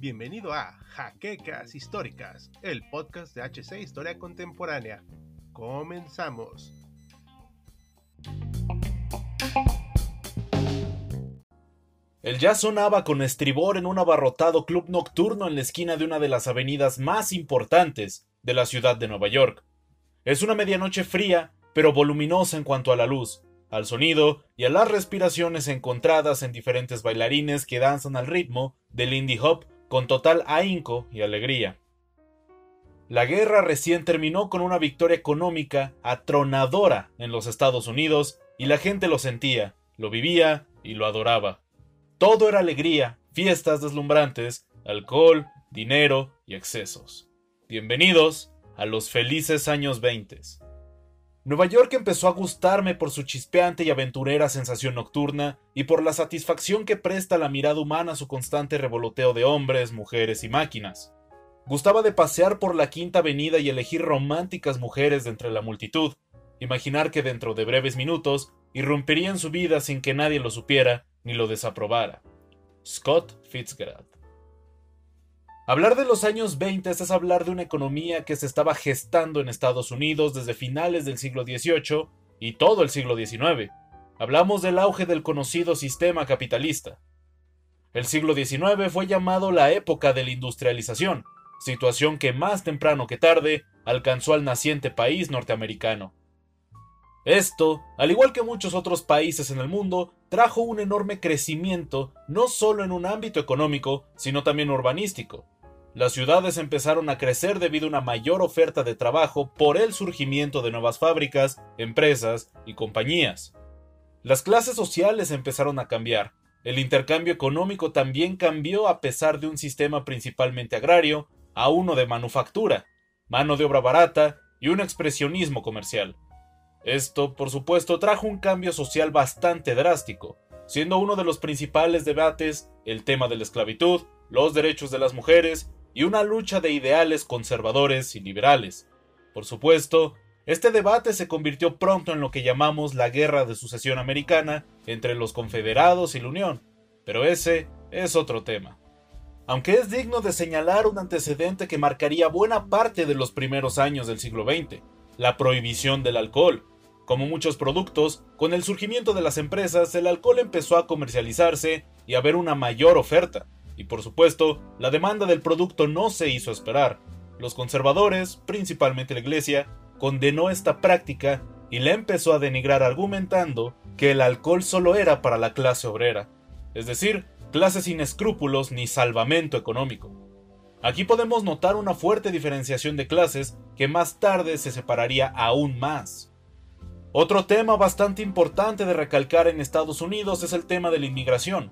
Bienvenido a Jaquecas Históricas, el podcast de HC Historia Contemporánea. Comenzamos. El jazz sonaba con estribor en un abarrotado club nocturno en la esquina de una de las avenidas más importantes de la ciudad de Nueva York. Es una medianoche fría, pero voluminosa en cuanto a la luz, al sonido y a las respiraciones encontradas en diferentes bailarines que danzan al ritmo del indie hop con total ahínco y alegría. La guerra recién terminó con una victoria económica atronadora en los Estados Unidos y la gente lo sentía, lo vivía y lo adoraba. Todo era alegría, fiestas deslumbrantes, alcohol, dinero y excesos. Bienvenidos a los felices años 20. Nueva York empezó a gustarme por su chispeante y aventurera sensación nocturna y por la satisfacción que presta la mirada humana a su constante revoloteo de hombres, mujeres y máquinas. Gustaba de pasear por la Quinta Avenida y elegir románticas mujeres de entre la multitud, imaginar que dentro de breves minutos irrumpirían su vida sin que nadie lo supiera ni lo desaprobara. Scott Fitzgerald. Hablar de los años 20 es hablar de una economía que se estaba gestando en Estados Unidos desde finales del siglo XVIII y todo el siglo XIX. Hablamos del auge del conocido sistema capitalista. El siglo XIX fue llamado la época de la industrialización, situación que más temprano que tarde alcanzó al naciente país norteamericano. Esto, al igual que muchos otros países en el mundo, trajo un enorme crecimiento no solo en un ámbito económico, sino también urbanístico. Las ciudades empezaron a crecer debido a una mayor oferta de trabajo por el surgimiento de nuevas fábricas, empresas y compañías. Las clases sociales empezaron a cambiar. El intercambio económico también cambió a pesar de un sistema principalmente agrario a uno de manufactura, mano de obra barata y un expresionismo comercial. Esto, por supuesto, trajo un cambio social bastante drástico, siendo uno de los principales debates el tema de la esclavitud, los derechos de las mujeres y una lucha de ideales conservadores y liberales. Por supuesto, este debate se convirtió pronto en lo que llamamos la Guerra de Sucesión Americana entre los Confederados y la Unión, pero ese es otro tema. Aunque es digno de señalar un antecedente que marcaría buena parte de los primeros años del siglo XX, la prohibición del alcohol. Como muchos productos, con el surgimiento de las empresas, el alcohol empezó a comercializarse y a haber una mayor oferta y por supuesto, la demanda del producto no se hizo esperar. Los conservadores, principalmente la Iglesia, condenó esta práctica y la empezó a denigrar argumentando que el alcohol solo era para la clase obrera, es decir, clase sin escrúpulos ni salvamento económico. Aquí podemos notar una fuerte diferenciación de clases que más tarde se separaría aún más. Otro tema bastante importante de recalcar en Estados Unidos es el tema de la inmigración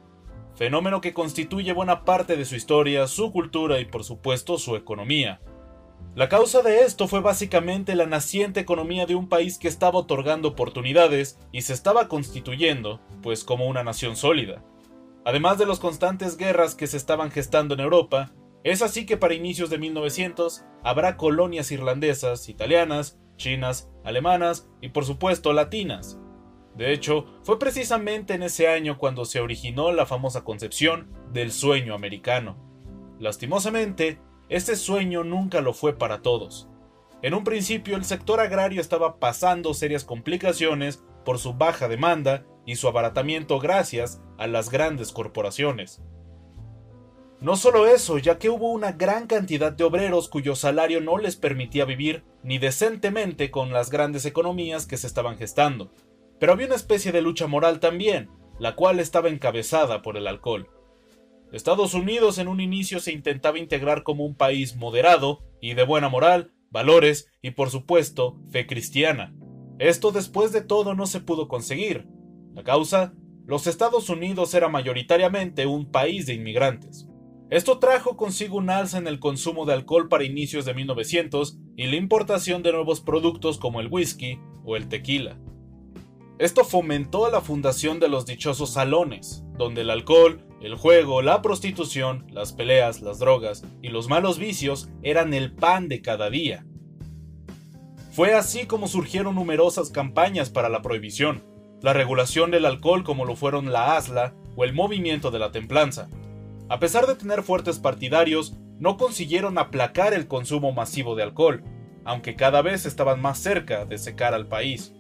fenómeno que constituye buena parte de su historia, su cultura y por supuesto su economía. La causa de esto fue básicamente la naciente economía de un país que estaba otorgando oportunidades y se estaba constituyendo, pues como una nación sólida. Además de las constantes guerras que se estaban gestando en Europa, es así que para inicios de 1900 habrá colonias irlandesas, italianas, chinas, alemanas y por supuesto latinas, de hecho, fue precisamente en ese año cuando se originó la famosa concepción del sueño americano. Lastimosamente, este sueño nunca lo fue para todos. En un principio el sector agrario estaba pasando serias complicaciones por su baja demanda y su abaratamiento gracias a las grandes corporaciones. No solo eso, ya que hubo una gran cantidad de obreros cuyo salario no les permitía vivir ni decentemente con las grandes economías que se estaban gestando. Pero había una especie de lucha moral también, la cual estaba encabezada por el alcohol. Estados Unidos en un inicio se intentaba integrar como un país moderado y de buena moral, valores y por supuesto fe cristiana. Esto después de todo no se pudo conseguir. La causa, los Estados Unidos era mayoritariamente un país de inmigrantes. Esto trajo consigo un alza en el consumo de alcohol para inicios de 1900 y la importación de nuevos productos como el whisky o el tequila. Esto fomentó la fundación de los dichosos salones, donde el alcohol, el juego, la prostitución, las peleas, las drogas y los malos vicios eran el pan de cada día. Fue así como surgieron numerosas campañas para la prohibición, la regulación del alcohol como lo fueron la ASLA o el movimiento de la templanza. A pesar de tener fuertes partidarios, no consiguieron aplacar el consumo masivo de alcohol, aunque cada vez estaban más cerca de secar al país.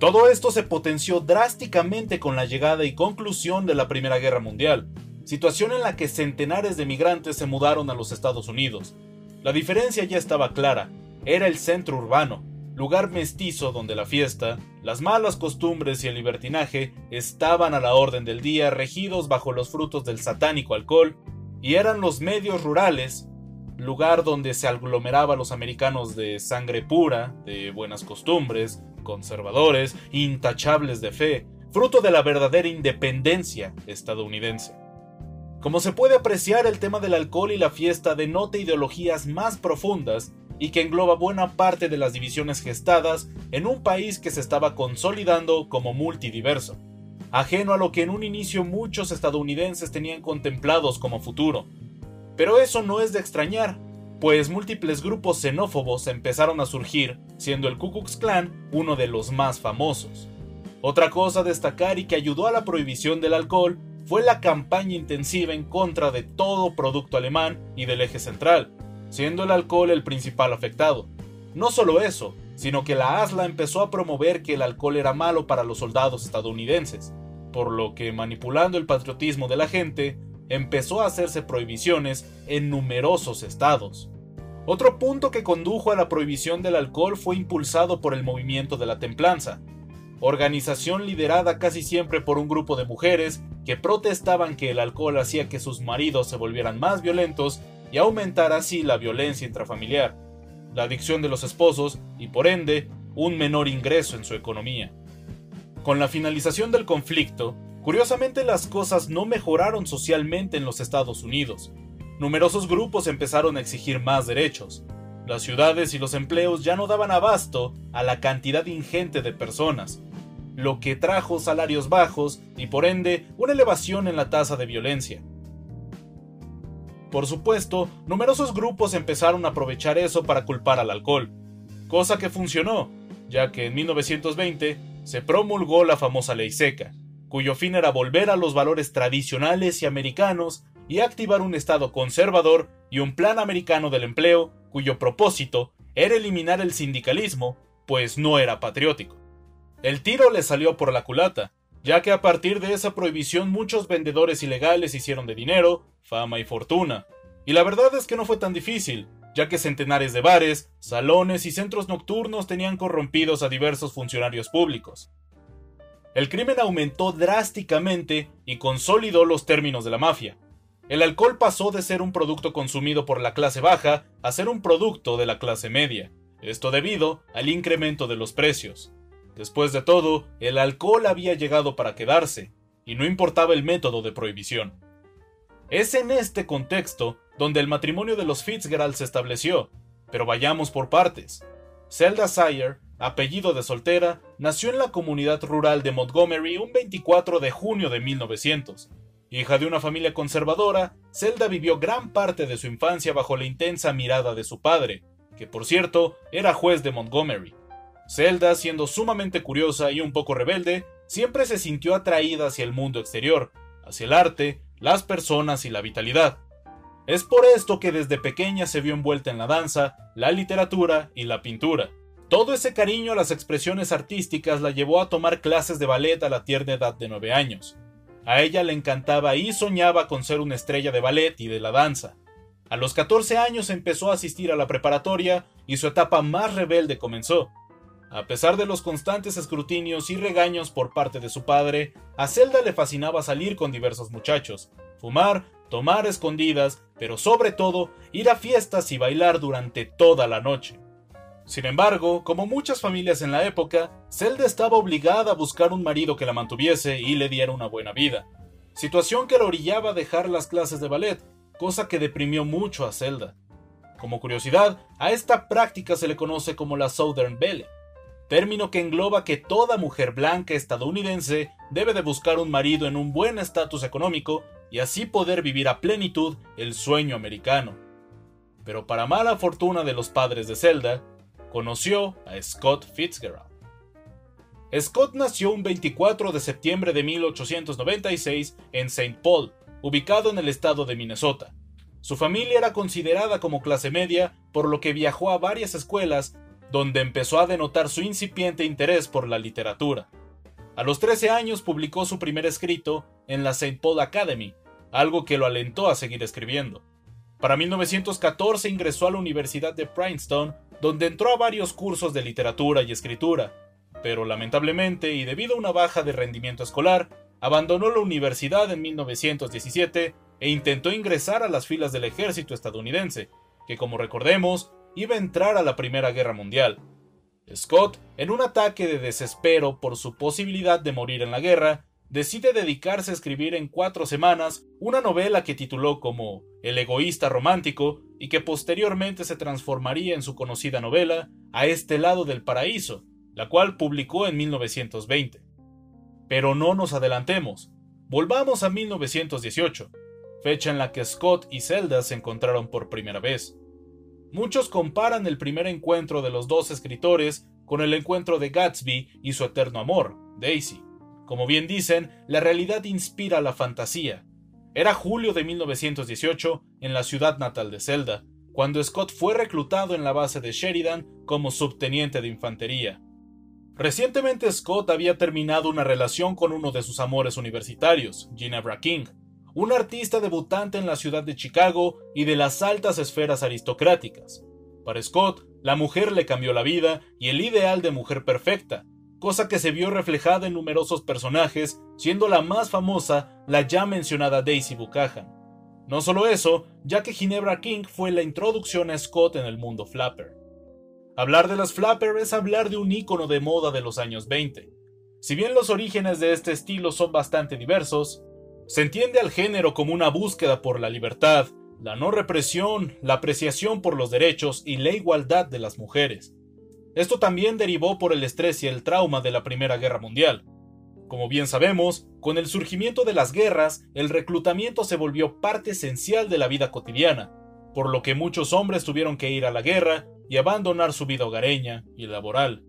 Todo esto se potenció drásticamente con la llegada y conclusión de la Primera Guerra Mundial, situación en la que centenares de migrantes se mudaron a los Estados Unidos. La diferencia ya estaba clara, era el centro urbano, lugar mestizo donde la fiesta, las malas costumbres y el libertinaje estaban a la orden del día regidos bajo los frutos del satánico alcohol, y eran los medios rurales, lugar donde se aglomeraban los americanos de sangre pura, de buenas costumbres, conservadores, intachables de fe, fruto de la verdadera independencia estadounidense. Como se puede apreciar, el tema del alcohol y la fiesta denota ideologías más profundas y que engloba buena parte de las divisiones gestadas en un país que se estaba consolidando como multidiverso, ajeno a lo que en un inicio muchos estadounidenses tenían contemplados como futuro. Pero eso no es de extrañar, pues múltiples grupos xenófobos empezaron a surgir, siendo el Ku Klux Klan uno de los más famosos. Otra cosa a destacar y que ayudó a la prohibición del alcohol fue la campaña intensiva en contra de todo producto alemán y del eje central, siendo el alcohol el principal afectado. No solo eso, sino que la ASLA empezó a promover que el alcohol era malo para los soldados estadounidenses, por lo que manipulando el patriotismo de la gente, empezó a hacerse prohibiciones en numerosos estados. Otro punto que condujo a la prohibición del alcohol fue impulsado por el movimiento de la templanza, organización liderada casi siempre por un grupo de mujeres que protestaban que el alcohol hacía que sus maridos se volvieran más violentos y aumentara así la violencia intrafamiliar, la adicción de los esposos y por ende un menor ingreso en su economía. Con la finalización del conflicto, curiosamente las cosas no mejoraron socialmente en los Estados Unidos. Numerosos grupos empezaron a exigir más derechos. Las ciudades y los empleos ya no daban abasto a la cantidad ingente de personas, lo que trajo salarios bajos y por ende una elevación en la tasa de violencia. Por supuesto, numerosos grupos empezaron a aprovechar eso para culpar al alcohol, cosa que funcionó, ya que en 1920 se promulgó la famosa ley seca, cuyo fin era volver a los valores tradicionales y americanos y activar un Estado conservador y un plan americano del empleo, cuyo propósito era eliminar el sindicalismo, pues no era patriótico. El tiro le salió por la culata, ya que a partir de esa prohibición muchos vendedores ilegales hicieron de dinero, fama y fortuna. Y la verdad es que no fue tan difícil, ya que centenares de bares, salones y centros nocturnos tenían corrompidos a diversos funcionarios públicos. El crimen aumentó drásticamente y consolidó los términos de la mafia. El alcohol pasó de ser un producto consumido por la clase baja a ser un producto de la clase media, esto debido al incremento de los precios. Después de todo, el alcohol había llegado para quedarse, y no importaba el método de prohibición. Es en este contexto donde el matrimonio de los Fitzgerald se estableció, pero vayamos por partes. Zelda Sire, apellido de soltera, nació en la comunidad rural de Montgomery un 24 de junio de 1900. Hija de una familia conservadora, Zelda vivió gran parte de su infancia bajo la intensa mirada de su padre, que por cierto era juez de Montgomery. Zelda, siendo sumamente curiosa y un poco rebelde, siempre se sintió atraída hacia el mundo exterior, hacia el arte, las personas y la vitalidad. Es por esto que desde pequeña se vio envuelta en la danza, la literatura y la pintura. Todo ese cariño a las expresiones artísticas la llevó a tomar clases de ballet a la tierna edad de 9 años. A ella le encantaba y soñaba con ser una estrella de ballet y de la danza. A los 14 años empezó a asistir a la preparatoria y su etapa más rebelde comenzó. A pesar de los constantes escrutinios y regaños por parte de su padre, a Zelda le fascinaba salir con diversos muchachos, fumar, tomar escondidas, pero sobre todo ir a fiestas y bailar durante toda la noche. Sin embargo, como muchas familias en la época, Zelda estaba obligada a buscar un marido que la mantuviese y le diera una buena vida, situación que la orillaba a dejar las clases de ballet, cosa que deprimió mucho a Zelda. Como curiosidad, a esta práctica se le conoce como la Southern Belle, término que engloba que toda mujer blanca estadounidense debe de buscar un marido en un buen estatus económico y así poder vivir a plenitud el sueño americano. Pero para mala fortuna de los padres de Zelda, conoció a Scott Fitzgerald. Scott nació un 24 de septiembre de 1896 en St. Paul, ubicado en el estado de Minnesota. Su familia era considerada como clase media, por lo que viajó a varias escuelas donde empezó a denotar su incipiente interés por la literatura. A los 13 años publicó su primer escrito en la St. Paul Academy, algo que lo alentó a seguir escribiendo. Para 1914 ingresó a la Universidad de Princeton, donde entró a varios cursos de literatura y escritura, pero lamentablemente y debido a una baja de rendimiento escolar, abandonó la universidad en 1917 e intentó ingresar a las filas del ejército estadounidense, que como recordemos, iba a entrar a la Primera Guerra Mundial. Scott, en un ataque de desespero por su posibilidad de morir en la guerra, decide dedicarse a escribir en cuatro semanas una novela que tituló como El egoísta romántico y que posteriormente se transformaría en su conocida novela A este lado del paraíso, la cual publicó en 1920. Pero no nos adelantemos, volvamos a 1918, fecha en la que Scott y Zelda se encontraron por primera vez. Muchos comparan el primer encuentro de los dos escritores con el encuentro de Gatsby y su eterno amor, Daisy. Como bien dicen, la realidad inspira la fantasía. Era julio de 1918 en la ciudad natal de Zelda, cuando Scott fue reclutado en la base de Sheridan como subteniente de infantería. Recientemente Scott había terminado una relación con uno de sus amores universitarios, Ginevra King, un artista debutante en la ciudad de Chicago y de las altas esferas aristocráticas. Para Scott, la mujer le cambió la vida y el ideal de mujer perfecta, cosa que se vio reflejada en numerosos personajes, siendo la más famosa la ya mencionada Daisy Buchanan. No solo eso, ya que Ginebra King fue la introducción a Scott en el mundo flapper. Hablar de las flapper es hablar de un ícono de moda de los años 20. Si bien los orígenes de este estilo son bastante diversos, se entiende al género como una búsqueda por la libertad, la no represión, la apreciación por los derechos y la igualdad de las mujeres. Esto también derivó por el estrés y el trauma de la Primera Guerra Mundial. Como bien sabemos, con el surgimiento de las guerras, el reclutamiento se volvió parte esencial de la vida cotidiana, por lo que muchos hombres tuvieron que ir a la guerra y abandonar su vida hogareña y laboral.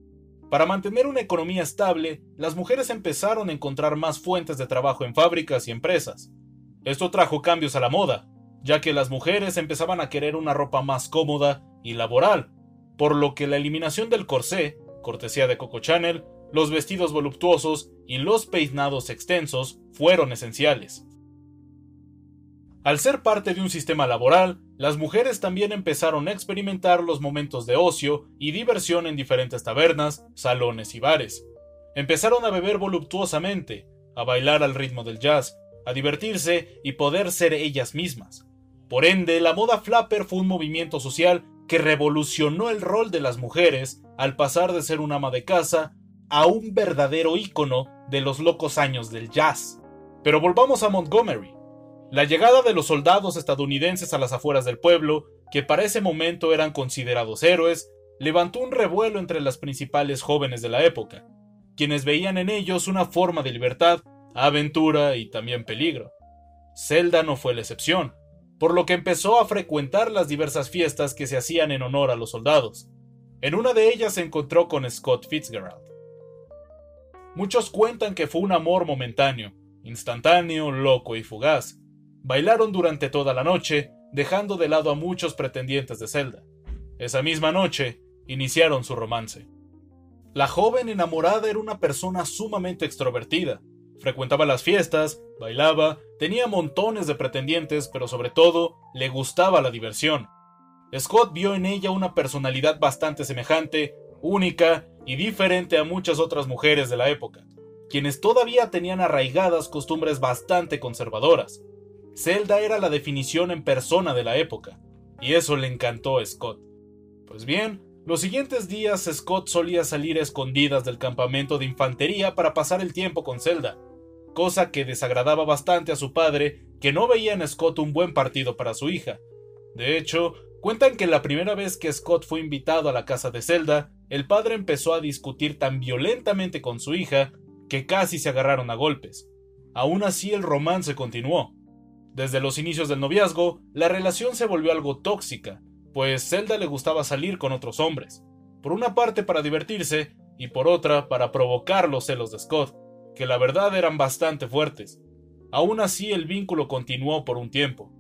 Para mantener una economía estable, las mujeres empezaron a encontrar más fuentes de trabajo en fábricas y empresas. Esto trajo cambios a la moda, ya que las mujeres empezaban a querer una ropa más cómoda y laboral, por lo que la eliminación del corsé, cortesía de Coco Chanel, los vestidos voluptuosos y los peinados extensos fueron esenciales. Al ser parte de un sistema laboral, las mujeres también empezaron a experimentar los momentos de ocio y diversión en diferentes tabernas, salones y bares. Empezaron a beber voluptuosamente, a bailar al ritmo del jazz, a divertirse y poder ser ellas mismas. Por ende, la moda flapper fue un movimiento social que revolucionó el rol de las mujeres al pasar de ser un ama de casa a un verdadero ícono de los locos años del jazz. Pero volvamos a Montgomery. La llegada de los soldados estadounidenses a las afueras del pueblo, que para ese momento eran considerados héroes, levantó un revuelo entre las principales jóvenes de la época, quienes veían en ellos una forma de libertad, aventura y también peligro. Zelda no fue la excepción, por lo que empezó a frecuentar las diversas fiestas que se hacían en honor a los soldados. En una de ellas se encontró con Scott Fitzgerald. Muchos cuentan que fue un amor momentáneo, instantáneo, loco y fugaz, Bailaron durante toda la noche, dejando de lado a muchos pretendientes de Zelda. Esa misma noche, iniciaron su romance. La joven enamorada era una persona sumamente extrovertida. Frecuentaba las fiestas, bailaba, tenía montones de pretendientes, pero sobre todo le gustaba la diversión. Scott vio en ella una personalidad bastante semejante, única y diferente a muchas otras mujeres de la época, quienes todavía tenían arraigadas costumbres bastante conservadoras. Zelda era la definición en persona de la época, y eso le encantó a Scott. Pues bien, los siguientes días Scott solía salir a escondidas del campamento de infantería para pasar el tiempo con Zelda, cosa que desagradaba bastante a su padre, que no veía en Scott un buen partido para su hija. De hecho, cuentan que la primera vez que Scott fue invitado a la casa de Zelda, el padre empezó a discutir tan violentamente con su hija que casi se agarraron a golpes. Aún así el romance continuó. Desde los inicios del noviazgo, la relación se volvió algo tóxica, pues Zelda le gustaba salir con otros hombres, por una parte para divertirse y por otra para provocar los celos de Scott, que la verdad eran bastante fuertes. Aún así el vínculo continuó por un tiempo.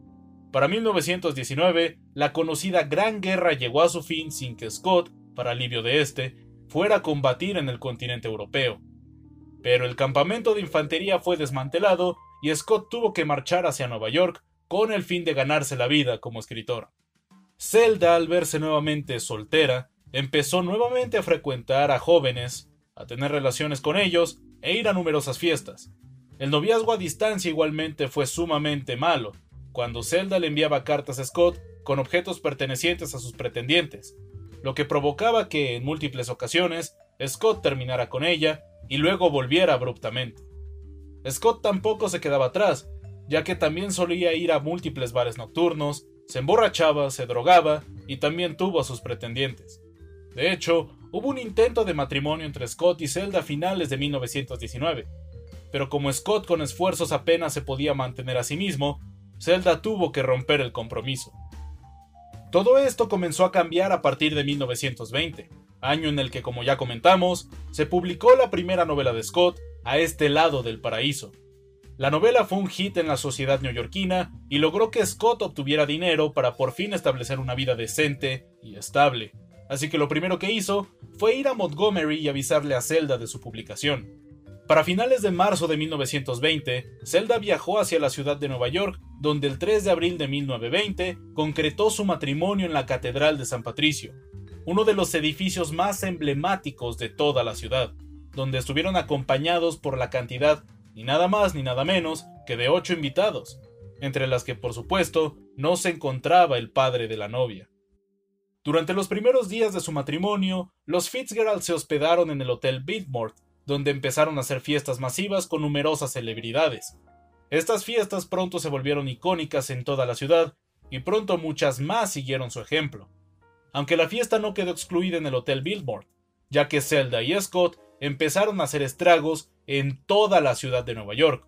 Para 1919, la conocida Gran Guerra llegó a su fin sin que Scott, para alivio de este, fuera a combatir en el continente europeo. Pero el campamento de infantería fue desmantelado y Scott tuvo que marchar hacia Nueva York con el fin de ganarse la vida como escritor. Zelda, al verse nuevamente soltera, empezó nuevamente a frecuentar a jóvenes, a tener relaciones con ellos e ir a numerosas fiestas. El noviazgo a distancia igualmente fue sumamente malo, cuando Zelda le enviaba cartas a Scott con objetos pertenecientes a sus pretendientes, lo que provocaba que, en múltiples ocasiones, Scott terminara con ella y luego volviera abruptamente. Scott tampoco se quedaba atrás, ya que también solía ir a múltiples bares nocturnos, se emborrachaba, se drogaba y también tuvo a sus pretendientes. De hecho, hubo un intento de matrimonio entre Scott y Zelda a finales de 1919, pero como Scott con esfuerzos apenas se podía mantener a sí mismo, Zelda tuvo que romper el compromiso. Todo esto comenzó a cambiar a partir de 1920, año en el que, como ya comentamos, se publicó la primera novela de Scott, A este lado del paraíso. La novela fue un hit en la sociedad neoyorquina y logró que Scott obtuviera dinero para por fin establecer una vida decente y estable así que lo primero que hizo fue ir a Montgomery y avisarle a Zelda de su publicación. Para finales de marzo de 1920, Zelda viajó hacia la ciudad de Nueva York, donde el 3 de abril de 1920 concretó su matrimonio en la Catedral de San Patricio, uno de los edificios más emblemáticos de toda la ciudad, donde estuvieron acompañados por la cantidad ni nada más ni nada menos que de ocho invitados, entre las que por supuesto no se encontraba el padre de la novia. Durante los primeros días de su matrimonio, los Fitzgerald se hospedaron en el Hotel Biltmore, donde empezaron a hacer fiestas masivas con numerosas celebridades. Estas fiestas pronto se volvieron icónicas en toda la ciudad, y pronto muchas más siguieron su ejemplo. Aunque la fiesta no quedó excluida en el Hotel Biltmore, ya que Zelda y Scott empezaron a hacer estragos en toda la ciudad de Nueva York.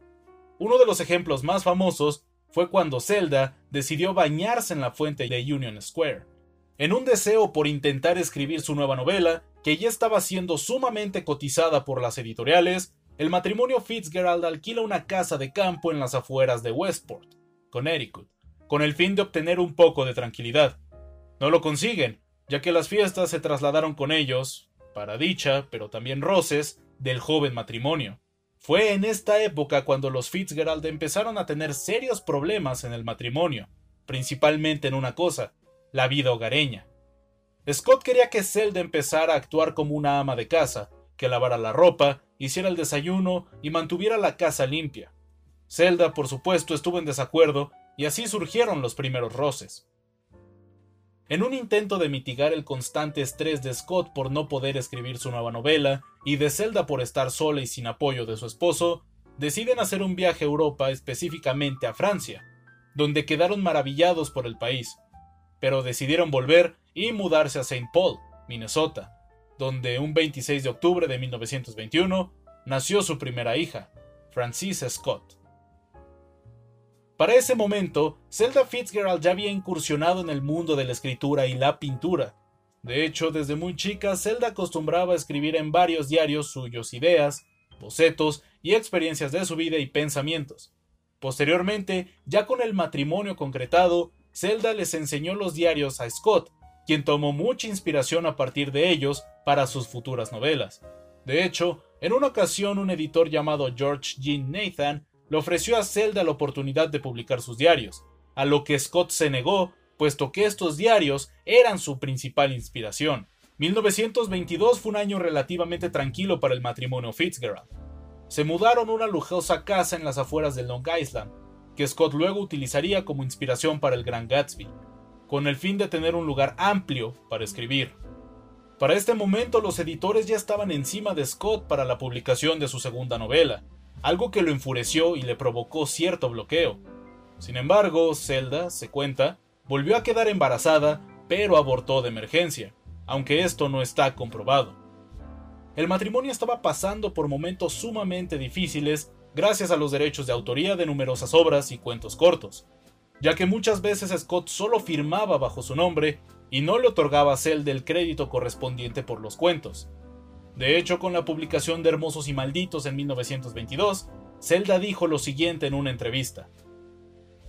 Uno de los ejemplos más famosos fue cuando Zelda decidió bañarse en la fuente de Union Square. En un deseo por intentar escribir su nueva novela, que ya estaba siendo sumamente cotizada por las editoriales, el matrimonio Fitzgerald alquila una casa de campo en las afueras de Westport, Connecticut, con el fin de obtener un poco de tranquilidad. No lo consiguen, ya que las fiestas se trasladaron con ellos, para dicha, pero también roces, del joven matrimonio. Fue en esta época cuando los Fitzgerald empezaron a tener serios problemas en el matrimonio, principalmente en una cosa, la vida hogareña. Scott quería que Zelda empezara a actuar como una ama de casa, que lavara la ropa, hiciera el desayuno y mantuviera la casa limpia. Zelda, por supuesto, estuvo en desacuerdo y así surgieron los primeros roces. En un intento de mitigar el constante estrés de Scott por no poder escribir su nueva novela y de Zelda por estar sola y sin apoyo de su esposo, deciden hacer un viaje a Europa, específicamente a Francia, donde quedaron maravillados por el país, pero decidieron volver y mudarse a St. Paul, Minnesota, donde un 26 de octubre de 1921 nació su primera hija, Francis Scott. Para ese momento, Zelda Fitzgerald ya había incursionado en el mundo de la escritura y la pintura. De hecho, desde muy chica, Zelda acostumbraba a escribir en varios diarios suyos ideas, bocetos y experiencias de su vida y pensamientos. Posteriormente, ya con el matrimonio concretado, Zelda les enseñó los diarios a Scott, quien tomó mucha inspiración a partir de ellos para sus futuras novelas. De hecho, en una ocasión un editor llamado George Jean Nathan le ofreció a Zelda la oportunidad de publicar sus diarios, a lo que Scott se negó, puesto que estos diarios eran su principal inspiración. 1922 fue un año relativamente tranquilo para el matrimonio Fitzgerald. Se mudaron a una lujosa casa en las afueras de Long Island, que Scott luego utilizaría como inspiración para el Gran Gatsby, con el fin de tener un lugar amplio para escribir. Para este momento los editores ya estaban encima de Scott para la publicación de su segunda novela, algo que lo enfureció y le provocó cierto bloqueo. Sin embargo, Zelda, se cuenta, volvió a quedar embarazada, pero abortó de emergencia, aunque esto no está comprobado. El matrimonio estaba pasando por momentos sumamente difíciles gracias a los derechos de autoría de numerosas obras y cuentos cortos, ya que muchas veces Scott solo firmaba bajo su nombre y no le otorgaba a Zelda el crédito correspondiente por los cuentos. De hecho, con la publicación de Hermosos y Malditos en 1922, Zelda dijo lo siguiente en una entrevista.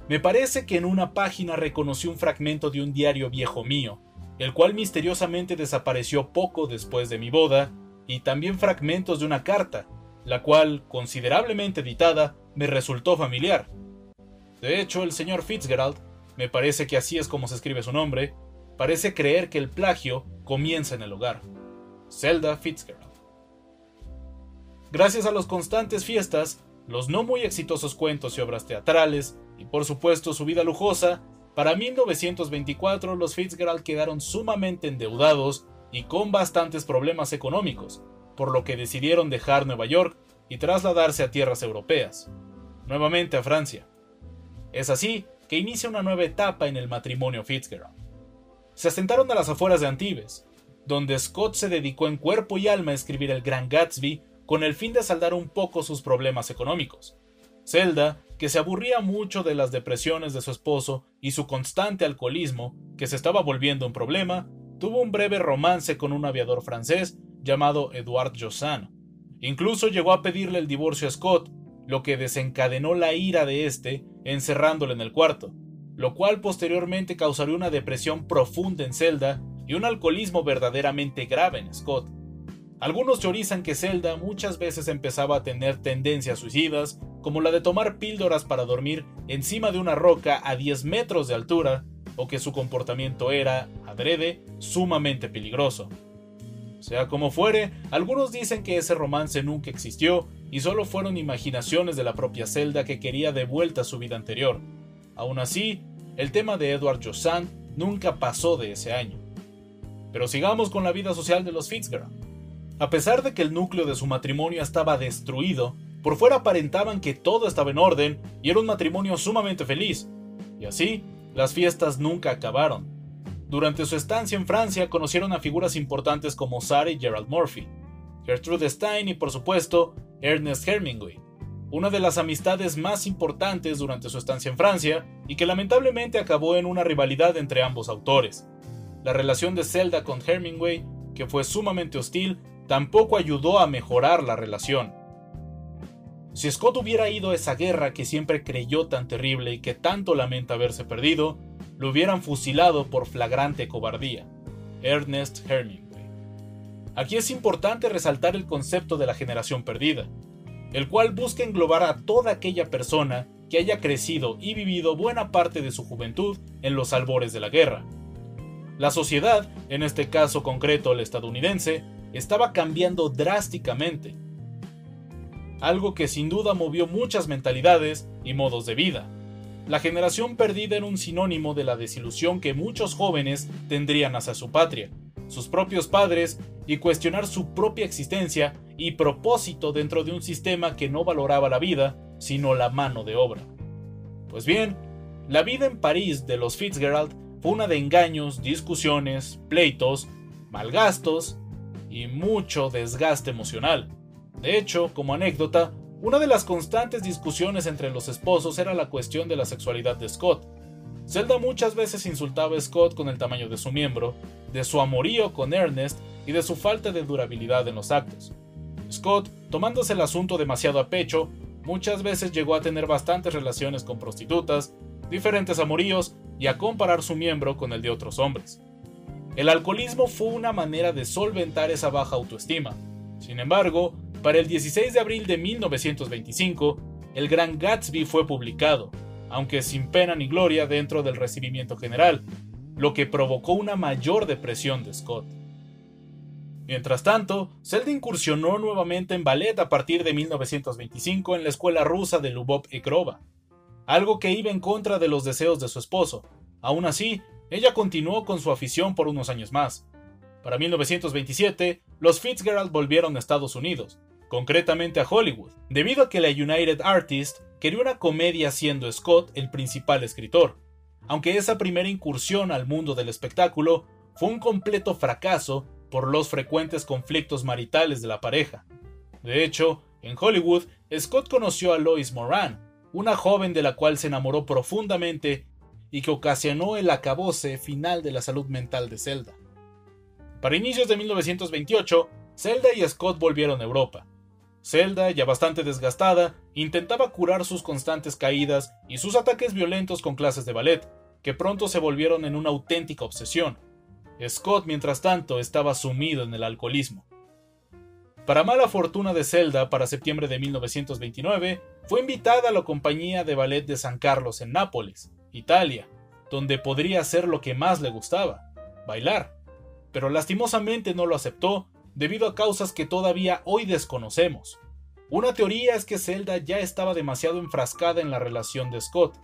Me parece que en una página reconocí un fragmento de un diario viejo mío, el cual misteriosamente desapareció poco después de mi boda, y también fragmentos de una carta, la cual, considerablemente editada, me resultó familiar. De hecho, el señor Fitzgerald, me parece que así es como se escribe su nombre, parece creer que el plagio comienza en el hogar. Zelda Fitzgerald. Gracias a las constantes fiestas, los no muy exitosos cuentos y obras teatrales, y por supuesto su vida lujosa, para 1924 los Fitzgerald quedaron sumamente endeudados y con bastantes problemas económicos, por lo que decidieron dejar Nueva York y trasladarse a tierras europeas, nuevamente a Francia. Es así que inicia una nueva etapa en el matrimonio Fitzgerald. Se asentaron a las afueras de Antibes, donde Scott se dedicó en cuerpo y alma a escribir El Gran Gatsby con el fin de saldar un poco sus problemas económicos. Zelda, que se aburría mucho de las depresiones de su esposo y su constante alcoholismo, que se estaba volviendo un problema, tuvo un breve romance con un aviador francés llamado Edouard Jossan. Incluso llegó a pedirle el divorcio a Scott, lo que desencadenó la ira de este encerrándole en el cuarto, lo cual posteriormente causaría una depresión profunda en Zelda y un alcoholismo verdaderamente grave en Scott. Algunos teorizan que Zelda muchas veces empezaba a tener tendencias suicidas, como la de tomar píldoras para dormir encima de una roca a 10 metros de altura, o que su comportamiento era, adrede, sumamente peligroso. Sea como fuere, algunos dicen que ese romance nunca existió y solo fueron imaginaciones de la propia Zelda que quería de vuelta su vida anterior. Aún así, el tema de Edward Jossan nunca pasó de ese año. Pero sigamos con la vida social de los Fitzgerald. A pesar de que el núcleo de su matrimonio estaba destruido, por fuera aparentaban que todo estaba en orden y era un matrimonio sumamente feliz. Y así, las fiestas nunca acabaron. Durante su estancia en Francia conocieron a figuras importantes como Sarah y Gerald Murphy, Gertrude Stein y por supuesto Ernest Hemingway, una de las amistades más importantes durante su estancia en Francia y que lamentablemente acabó en una rivalidad entre ambos autores. La relación de Zelda con Hemingway, que fue sumamente hostil, tampoco ayudó a mejorar la relación. Si Scott hubiera ido a esa guerra que siempre creyó tan terrible y que tanto lamenta haberse perdido, lo hubieran fusilado por flagrante cobardía. Ernest Hemingway. Aquí es importante resaltar el concepto de la generación perdida, el cual busca englobar a toda aquella persona que haya crecido y vivido buena parte de su juventud en los albores de la guerra. La sociedad, en este caso concreto el estadounidense, estaba cambiando drásticamente, algo que sin duda movió muchas mentalidades y modos de vida. La generación perdida era un sinónimo de la desilusión que muchos jóvenes tendrían hacia su patria, sus propios padres y cuestionar su propia existencia y propósito dentro de un sistema que no valoraba la vida, sino la mano de obra. Pues bien, la vida en París de los Fitzgerald fue una de engaños, discusiones, pleitos, malgastos y mucho desgaste emocional. De hecho, como anécdota, una de las constantes discusiones entre los esposos era la cuestión de la sexualidad de Scott. Zelda muchas veces insultaba a Scott con el tamaño de su miembro, de su amorío con Ernest y de su falta de durabilidad en los actos. Scott, tomándose el asunto demasiado a pecho, muchas veces llegó a tener bastantes relaciones con prostitutas, diferentes amoríos y a comparar su miembro con el de otros hombres. El alcoholismo fue una manera de solventar esa baja autoestima. Sin embargo, para el 16 de abril de 1925, El Gran Gatsby fue publicado, aunque sin pena ni gloria dentro del recibimiento general, lo que provocó una mayor depresión de Scott. Mientras tanto, Zelda incursionó nuevamente en ballet a partir de 1925 en la escuela rusa de Lubov y Krova, algo que iba en contra de los deseos de su esposo. Aún así, ella continuó con su afición por unos años más. Para 1927, los Fitzgerald volvieron a Estados Unidos, concretamente a Hollywood, debido a que la United Artists quería una comedia siendo Scott el principal escritor, aunque esa primera incursión al mundo del espectáculo fue un completo fracaso por los frecuentes conflictos maritales de la pareja. De hecho, en Hollywood, Scott conoció a Lois Moran, una joven de la cual se enamoró profundamente y que ocasionó el acabose final de la salud mental de Zelda. Para inicios de 1928, Zelda y Scott volvieron a Europa. Zelda, ya bastante desgastada, intentaba curar sus constantes caídas y sus ataques violentos con clases de ballet, que pronto se volvieron en una auténtica obsesión. Scott, mientras tanto, estaba sumido en el alcoholismo. Para mala fortuna de Zelda, para septiembre de 1929, fue invitada a la compañía de ballet de San Carlos en Nápoles, Italia, donde podría hacer lo que más le gustaba, bailar. Pero lastimosamente no lo aceptó debido a causas que todavía hoy desconocemos. Una teoría es que Zelda ya estaba demasiado enfrascada en la relación de Scott,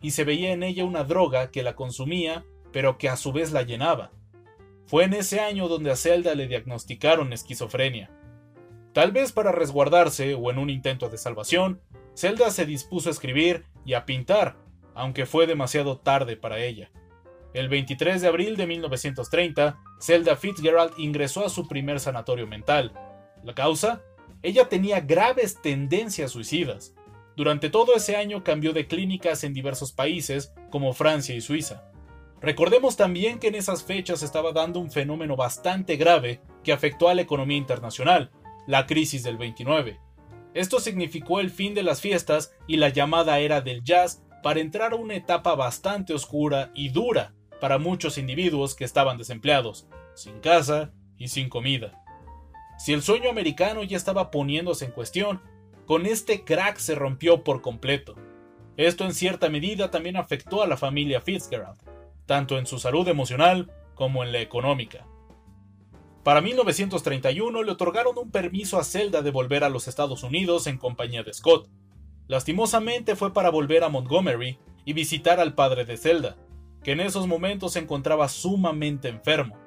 y se veía en ella una droga que la consumía, pero que a su vez la llenaba. Fue en ese año donde a Zelda le diagnosticaron esquizofrenia. Tal vez para resguardarse o en un intento de salvación, Zelda se dispuso a escribir y a pintar, aunque fue demasiado tarde para ella. El 23 de abril de 1930, Zelda Fitzgerald ingresó a su primer sanatorio mental. ¿La causa? Ella tenía graves tendencias suicidas. Durante todo ese año cambió de clínicas en diversos países, como Francia y Suiza. Recordemos también que en esas fechas estaba dando un fenómeno bastante grave que afectó a la economía internacional, la crisis del 29. Esto significó el fin de las fiestas y la llamada era del jazz para entrar a una etapa bastante oscura y dura para muchos individuos que estaban desempleados, sin casa y sin comida. Si el sueño americano ya estaba poniéndose en cuestión, con este crack se rompió por completo. Esto en cierta medida también afectó a la familia Fitzgerald, tanto en su salud emocional como en la económica. Para 1931 le otorgaron un permiso a Zelda de volver a los Estados Unidos en compañía de Scott. Lastimosamente fue para volver a Montgomery y visitar al padre de Zelda, que en esos momentos se encontraba sumamente enfermo.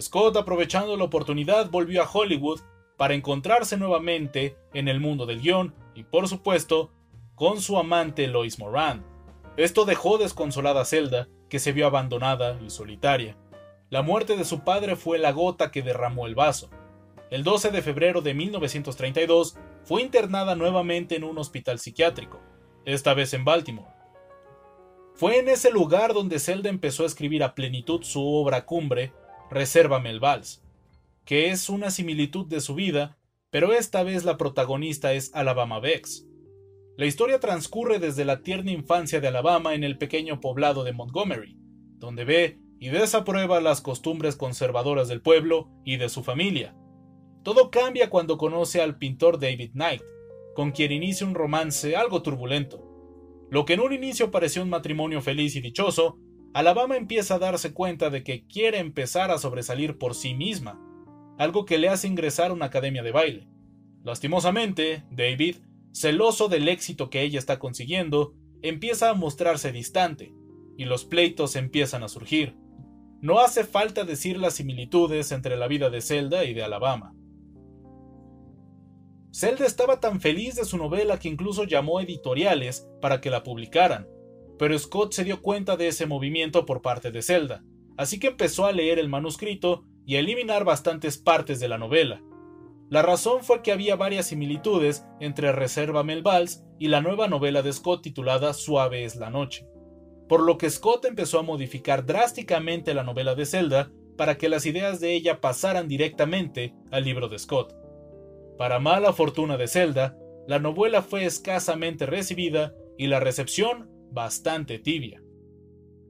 Scott, aprovechando la oportunidad, volvió a Hollywood para encontrarse nuevamente en el mundo del guion y, por supuesto, con su amante Lois Moran. Esto dejó desconsolada a Zelda, que se vio abandonada y solitaria. La muerte de su padre fue la gota que derramó el vaso. El 12 de febrero de 1932 fue internada nuevamente en un hospital psiquiátrico, esta vez en Baltimore. Fue en ese lugar donde Zelda empezó a escribir a plenitud su obra cumbre, Resérvame el Vals, que es una similitud de su vida, pero esta vez la protagonista es Alabama Bex. La historia transcurre desde la tierna infancia de Alabama en el pequeño poblado de Montgomery, donde ve y desaprueba las costumbres conservadoras del pueblo y de su familia. Todo cambia cuando conoce al pintor David Knight, con quien inicia un romance algo turbulento. Lo que en un inicio pareció un matrimonio feliz y dichoso, Alabama empieza a darse cuenta de que quiere empezar a sobresalir por sí misma, algo que le hace ingresar a una academia de baile. Lastimosamente, David, celoso del éxito que ella está consiguiendo, empieza a mostrarse distante, y los pleitos empiezan a surgir. No hace falta decir las similitudes entre la vida de Zelda y de Alabama. Zelda estaba tan feliz de su novela que incluso llamó editoriales para que la publicaran, pero Scott se dio cuenta de ese movimiento por parte de Zelda, así que empezó a leer el manuscrito y a eliminar bastantes partes de la novela. La razón fue que había varias similitudes entre Reserva el Vals y la nueva novela de Scott titulada Suave es la noche por lo que Scott empezó a modificar drásticamente la novela de Zelda para que las ideas de ella pasaran directamente al libro de Scott. Para mala fortuna de Zelda, la novela fue escasamente recibida y la recepción bastante tibia.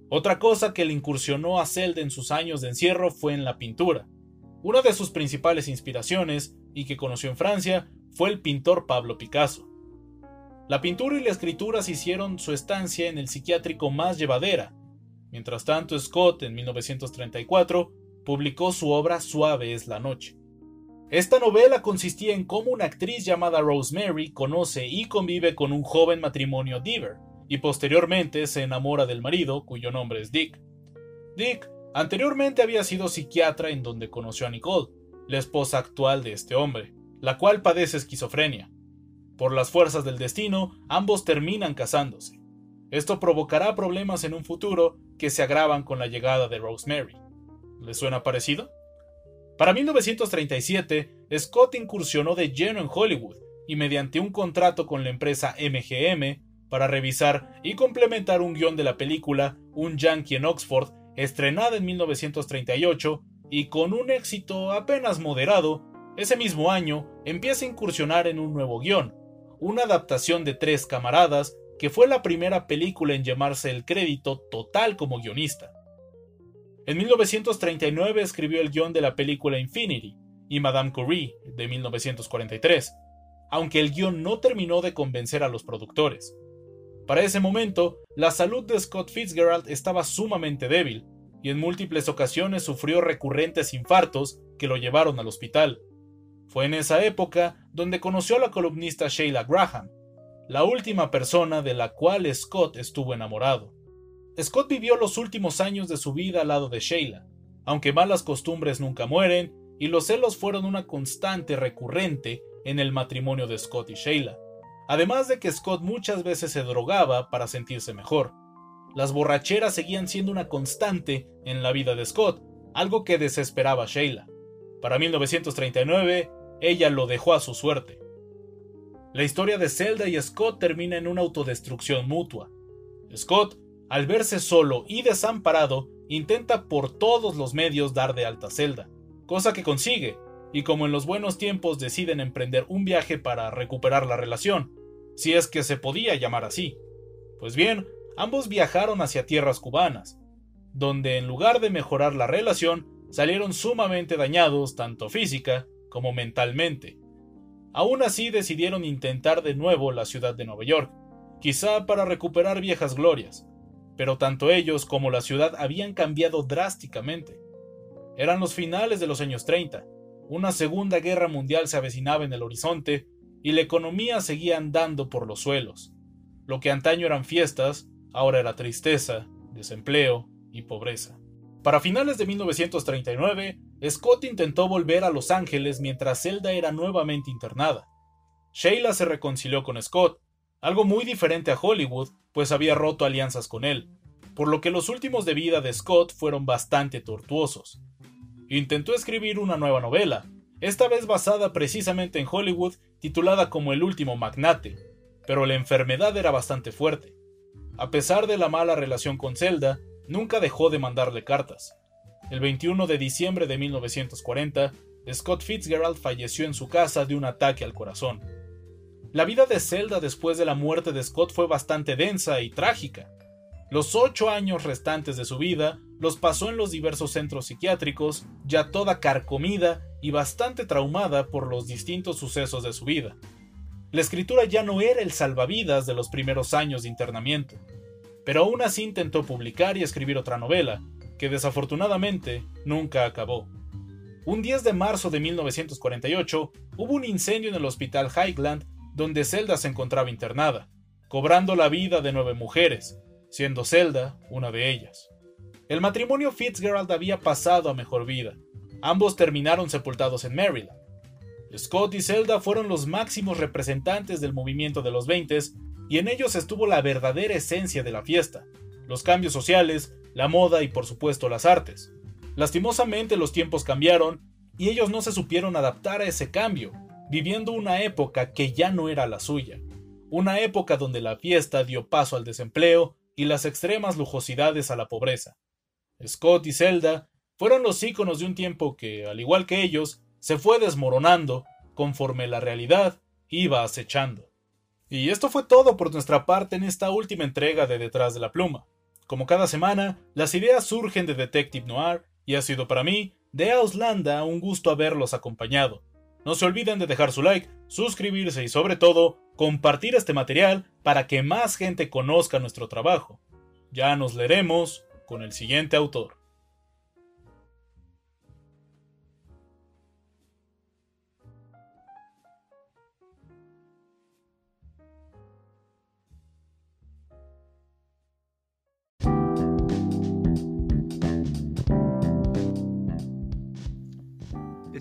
Otra cosa que le incursionó a Zelda en sus años de encierro fue en la pintura. Una de sus principales inspiraciones, y que conoció en Francia, fue el pintor Pablo Picasso. La pintura y la escritura se hicieron su estancia en el psiquiátrico más llevadera. Mientras tanto, Scott, en 1934, publicó su obra Suave es la noche. Esta novela consistía en cómo una actriz llamada Rosemary conoce y convive con un joven matrimonio Deaver, y posteriormente se enamora del marido, cuyo nombre es Dick. Dick anteriormente había sido psiquiatra en donde conoció a Nicole, la esposa actual de este hombre, la cual padece esquizofrenia. Por las fuerzas del destino, ambos terminan casándose. Esto provocará problemas en un futuro que se agravan con la llegada de Rosemary. ¿Le suena parecido? Para 1937, Scott incursionó de lleno en Hollywood y mediante un contrato con la empresa MGM para revisar y complementar un guion de la película Un Yankee en Oxford, estrenada en 1938 y con un éxito apenas moderado, Ese mismo año empieza a incursionar en un nuevo guion, una adaptación de Tres Camaradas, que fue la primera película en llamarse el crédito total como guionista. En 1939 escribió el guion de la película Infinity y Madame Curie de 1943, aunque el guion no terminó de convencer a los productores. Para ese momento, la salud de Scott Fitzgerald estaba sumamente débil, y en múltiples ocasiones sufrió recurrentes infartos que lo llevaron al hospital. Fue en esa época donde conoció a la columnista Sheila Graham, la última persona de la cual Scott estuvo enamorado. Scott vivió los últimos años de su vida al lado de Sheila, aunque malas costumbres nunca mueren, y los celos fueron una constante recurrente en el matrimonio de Scott y Sheila, además de que Scott muchas veces se drogaba para sentirse mejor. Las borracheras seguían siendo una constante en la vida de Scott, algo que desesperaba a Sheila. Para 1939, ella lo dejó a su suerte. La historia de Zelda y Scott termina en una autodestrucción mutua. Scott, al verse solo y desamparado, intenta por todos los medios dar de alta a Zelda, cosa que consigue, y como en los buenos tiempos deciden emprender un viaje para recuperar la relación, si es que se podía llamar así. Pues bien, ambos viajaron hacia tierras cubanas, donde en lugar de mejorar la relación, salieron sumamente dañados tanto física como mentalmente. Aún así decidieron intentar de nuevo la ciudad de Nueva York, quizá para recuperar viejas glorias, pero tanto ellos como la ciudad habían cambiado drásticamente. Eran los finales de los años 30, una segunda guerra mundial se avecinaba en el horizonte y la economía seguía andando por los suelos. Lo que antaño eran fiestas, ahora era tristeza, desempleo y pobreza. Para finales de 1939, Scott intentó volver a Los Ángeles mientras Zelda era nuevamente internada. Sheila se reconcilió con Scott, algo muy diferente a Hollywood, pues había roto alianzas con él, por lo que los últimos de vida de Scott fueron bastante tortuosos intentó escribir una nueva novela, esta vez basada precisamente en Hollywood, titulada como El último magnate, pero la enfermedad era bastante fuerte. A pesar de la mala relación con Zelda, nunca dejó de mandarle cartas. El 21 de diciembre de 1940, Scott Fitzgerald falleció en su casa de un ataque al corazón. La vida de Zelda después de la muerte de Scott fue bastante densa y trágica. Los ocho años restantes de su vida los pasó en los diversos centros psiquiátricos, ya toda carcomida y bastante traumada por los distintos sucesos de su vida. La escritura ya no era el salvavidas de los primeros años de internamiento, pero aún así intentó publicar y escribir otra novela, que desafortunadamente nunca acabó. Un 10 de marzo de 1948 hubo un incendio en el hospital Highland donde Zelda se encontraba internada, cobrando la vida de nueve mujeres, siendo Zelda una de ellas. El matrimonio Fitzgerald había pasado a mejor vida. Ambos terminaron sepultados en Maryland. Scott y Zelda fueron los máximos representantes del movimiento de los 20 y en ellos estuvo la verdadera esencia de la fiesta, los cambios sociales, la moda y por supuesto las artes. Lastimosamente los tiempos cambiaron y ellos no se supieron adaptar a ese cambio, viviendo una época que ya no era la suya, una época donde la fiesta dio paso al desempleo y las extremas lujosidades a la pobreza. Scott y Zelda fueron los íconos de un tiempo que, al igual que ellos, se fue desmoronando conforme la realidad iba acechando. Y esto fue todo por nuestra parte en esta última entrega de Detrás de la Pluma. Como cada semana, las ideas surgen de Detective Noir y ha sido para mí, de Auslanda, un gusto haberlos acompañado. No se olviden de dejar su like, suscribirse y sobre todo compartir este material para que más gente conozca nuestro trabajo. Ya nos leeremos con el siguiente autor.